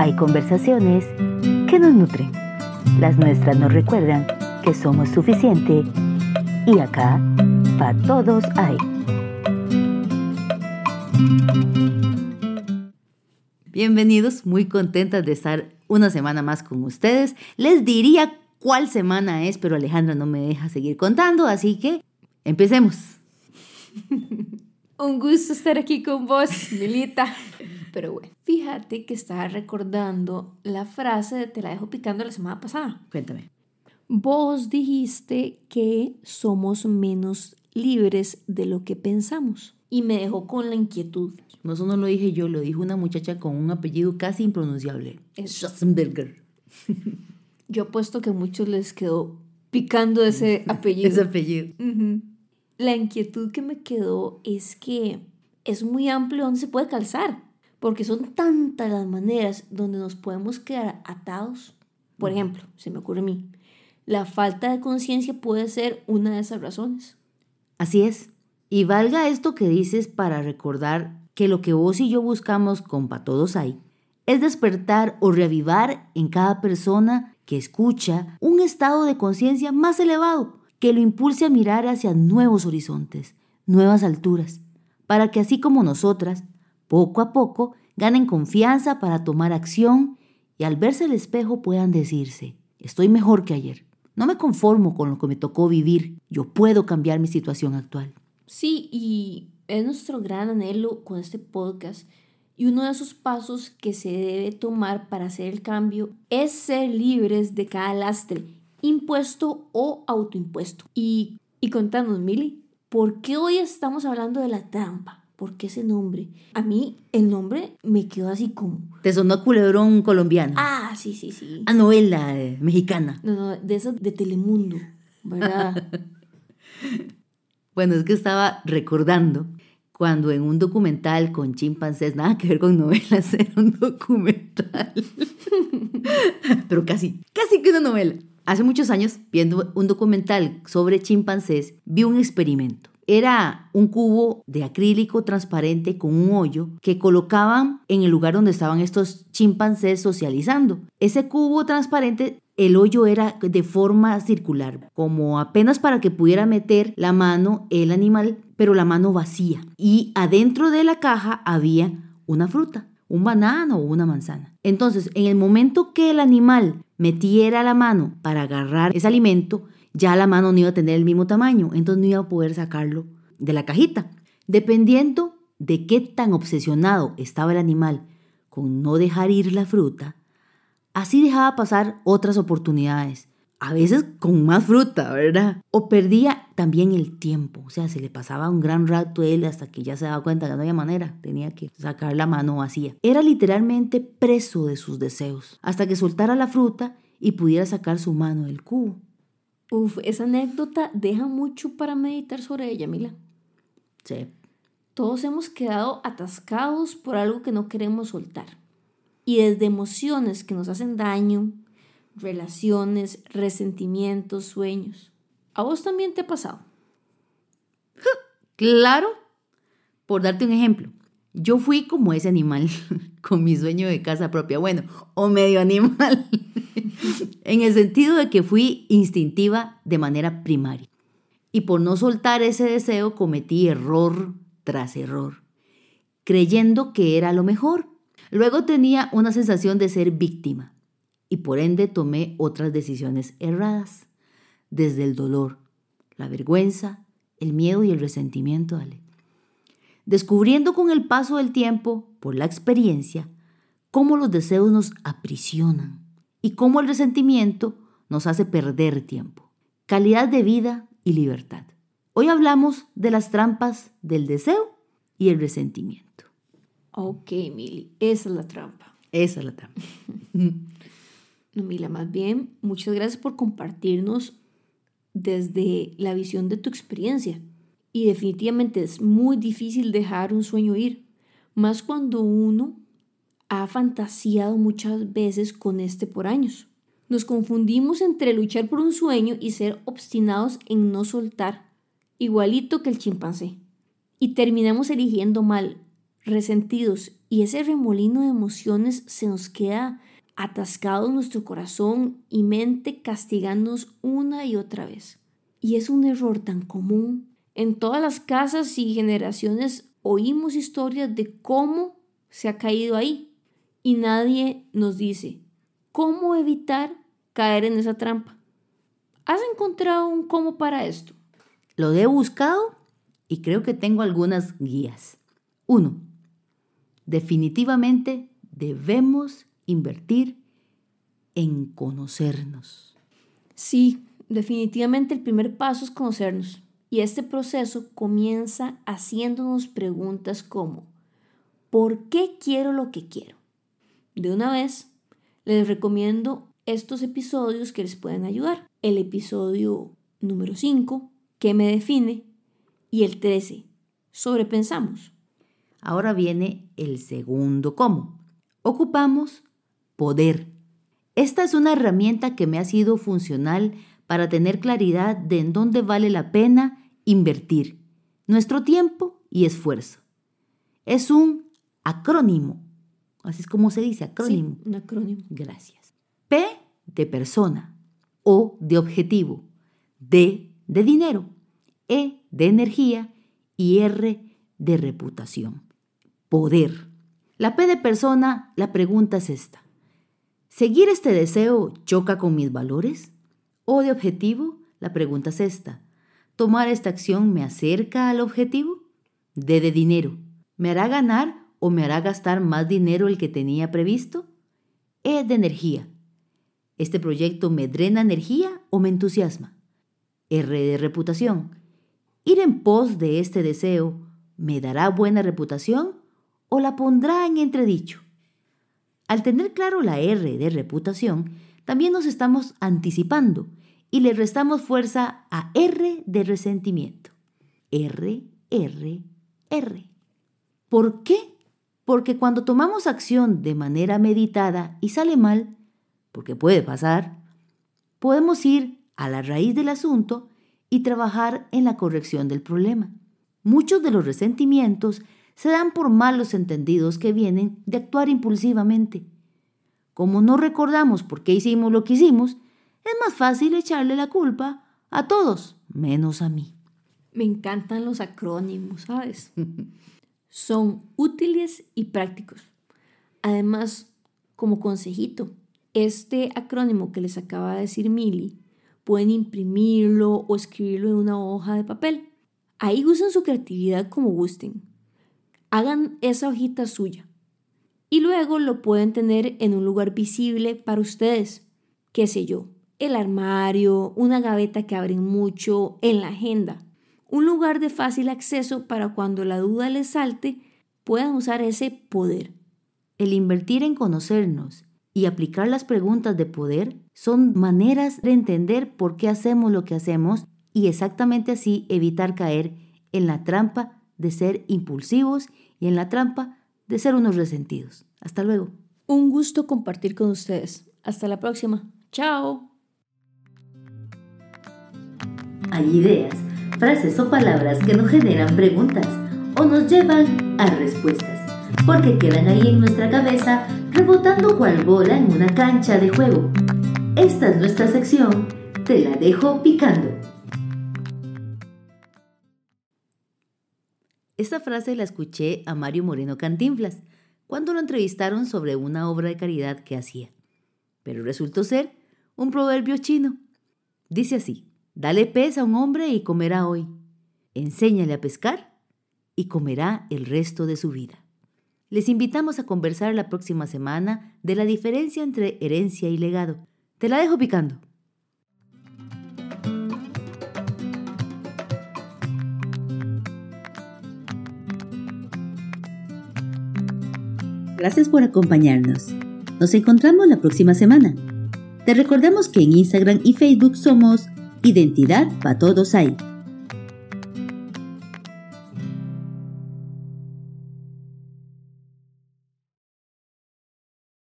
hay conversaciones que nos nutren. Las nuestras nos recuerdan que somos suficiente y acá, para todos hay. Bienvenidos, muy contentas de estar una semana más con ustedes. Les diría cuál semana es, pero Alejandra no me deja seguir contando, así que empecemos. Un gusto estar aquí con vos, Milita. Pero bueno, fíjate que estaba recordando la frase de te la dejo picando la semana pasada. Cuéntame. Vos dijiste que somos menos libres de lo que pensamos y me dejó con la inquietud. No, eso no lo dije yo, lo dijo una muchacha con un apellido casi impronunciable. Schwarzenberger. Yo apuesto que a muchos les quedó picando ese apellido. Ese apellido. La inquietud que me quedó es que es muy amplio donde se puede calzar, porque son tantas las maneras donde nos podemos quedar atados. Por ejemplo, se me ocurre a mí, la falta de conciencia puede ser una de esas razones. Así es. Y valga esto que dices para recordar que lo que vos y yo buscamos con Pa' Todos hay es despertar o reavivar en cada persona que escucha un estado de conciencia más elevado que lo impulse a mirar hacia nuevos horizontes, nuevas alturas, para que así como nosotras, poco a poco, ganen confianza para tomar acción y al verse al espejo puedan decirse, estoy mejor que ayer, no me conformo con lo que me tocó vivir, yo puedo cambiar mi situación actual. Sí, y es nuestro gran anhelo con este podcast. Y uno de esos pasos que se debe tomar para hacer el cambio es ser libres de cada lastre, impuesto o autoimpuesto. Y, y contanos, Mili, ¿por qué hoy estamos hablando de la trampa? ¿Por qué ese nombre? A mí el nombre me quedó así como... Te sonó a culebrón colombiano. Ah, sí, sí, sí. A novela eh, mexicana. No, no, de esas de Telemundo, ¿verdad? Bueno, es que estaba recordando cuando en un documental con chimpancés, nada que ver con novelas, era un documental. Pero casi, casi que una novela. Hace muchos años, viendo un documental sobre chimpancés, vi un experimento. Era un cubo de acrílico transparente con un hoyo que colocaban en el lugar donde estaban estos chimpancés socializando. Ese cubo transparente el hoyo era de forma circular, como apenas para que pudiera meter la mano el animal, pero la mano vacía. Y adentro de la caja había una fruta, un banano o una manzana. Entonces, en el momento que el animal metiera la mano para agarrar ese alimento, ya la mano no iba a tener el mismo tamaño, entonces no iba a poder sacarlo de la cajita. Dependiendo de qué tan obsesionado estaba el animal con no dejar ir la fruta, Así dejaba pasar otras oportunidades, a veces con más fruta, ¿verdad? O perdía también el tiempo, o sea, se le pasaba un gran rato a él hasta que ya se daba cuenta que no había manera, tenía que sacar la mano vacía. Era literalmente preso de sus deseos, hasta que soltara la fruta y pudiera sacar su mano del cubo. Uf, esa anécdota deja mucho para meditar sobre ella, Mila. Sí. Todos hemos quedado atascados por algo que no queremos soltar. Y desde emociones que nos hacen daño, relaciones, resentimientos, sueños. ¿A vos también te ha pasado? Claro. Por darte un ejemplo, yo fui como ese animal con mi sueño de casa propia, bueno, o medio animal, en el sentido de que fui instintiva de manera primaria. Y por no soltar ese deseo cometí error tras error, creyendo que era lo mejor. Luego tenía una sensación de ser víctima y por ende tomé otras decisiones erradas, desde el dolor, la vergüenza, el miedo y el resentimiento, Ale. Descubriendo con el paso del tiempo, por la experiencia, cómo los deseos nos aprisionan y cómo el resentimiento nos hace perder tiempo, calidad de vida y libertad. Hoy hablamos de las trampas del deseo y el resentimiento. Ok, Mili, esa es la trampa. Esa es la trampa. No, Mila, más bien, muchas gracias por compartirnos desde la visión de tu experiencia. Y definitivamente es muy difícil dejar un sueño ir, más cuando uno ha fantaseado muchas veces con este por años. Nos confundimos entre luchar por un sueño y ser obstinados en no soltar, igualito que el chimpancé. Y terminamos eligiendo mal resentidos y ese remolino de emociones se nos queda atascado en nuestro corazón y mente castigándonos una y otra vez. Y es un error tan común. En todas las casas y generaciones oímos historias de cómo se ha caído ahí y nadie nos dice cómo evitar caer en esa trampa. ¿Has encontrado un cómo para esto? Lo he buscado y creo que tengo algunas guías. Uno, definitivamente debemos invertir en conocernos. Sí, definitivamente el primer paso es conocernos. Y este proceso comienza haciéndonos preguntas como, ¿por qué quiero lo que quiero? De una vez, les recomiendo estos episodios que les pueden ayudar. El episodio número 5, ¿qué me define? Y el 13, sobrepensamos. Ahora viene el segundo cómo. Ocupamos poder. Esta es una herramienta que me ha sido funcional para tener claridad de en dónde vale la pena invertir nuestro tiempo y esfuerzo. Es un acrónimo, así es como se dice, acrónimo. un acrónimo. Gracias. P de persona, O de objetivo, D de dinero, E de energía y R de reputación poder. La P de persona, la pregunta es esta. ¿Seguir este deseo choca con mis valores? ¿O de objetivo? La pregunta es esta. ¿Tomar esta acción me acerca al objetivo? D de dinero. ¿Me hará ganar o me hará gastar más dinero el que tenía previsto? E de energía. ¿Este proyecto me drena energía o me entusiasma? R de reputación. ¿Ir en pos de este deseo me dará buena reputación o la pondrá en entredicho. Al tener claro la R de reputación, también nos estamos anticipando y le restamos fuerza a R de resentimiento. R, R, R. ¿Por qué? Porque cuando tomamos acción de manera meditada y sale mal, porque puede pasar, podemos ir a la raíz del asunto y trabajar en la corrección del problema. Muchos de los resentimientos se dan por malos entendidos que vienen de actuar impulsivamente. Como no recordamos por qué hicimos lo que hicimos, es más fácil echarle la culpa a todos, menos a mí. Me encantan los acrónimos, ¿sabes? Son útiles y prácticos. Además, como consejito, este acrónimo que les acaba de decir Mili, pueden imprimirlo o escribirlo en una hoja de papel. Ahí usen su creatividad como gusten hagan esa hojita suya y luego lo pueden tener en un lugar visible para ustedes, qué sé yo, el armario, una gaveta que abren mucho, en la agenda, un lugar de fácil acceso para cuando la duda les salte puedan usar ese poder. El invertir en conocernos y aplicar las preguntas de poder son maneras de entender por qué hacemos lo que hacemos y exactamente así evitar caer en la trampa de ser impulsivos y en la trampa de ser unos resentidos. Hasta luego. Un gusto compartir con ustedes. Hasta la próxima. Chao. Hay ideas, frases o palabras que nos generan preguntas o nos llevan a respuestas, porque quedan ahí en nuestra cabeza rebotando cual bola en una cancha de juego. Esta es nuestra sección, te la dejo picando. Esta frase la escuché a Mario Moreno Cantinflas cuando lo entrevistaron sobre una obra de caridad que hacía. Pero resultó ser un proverbio chino. Dice así, dale pez a un hombre y comerá hoy. Enséñale a pescar y comerá el resto de su vida. Les invitamos a conversar la próxima semana de la diferencia entre herencia y legado. Te la dejo picando. Gracias por acompañarnos. Nos encontramos la próxima semana. Te recordamos que en Instagram y Facebook somos Identidad para Todos Hay.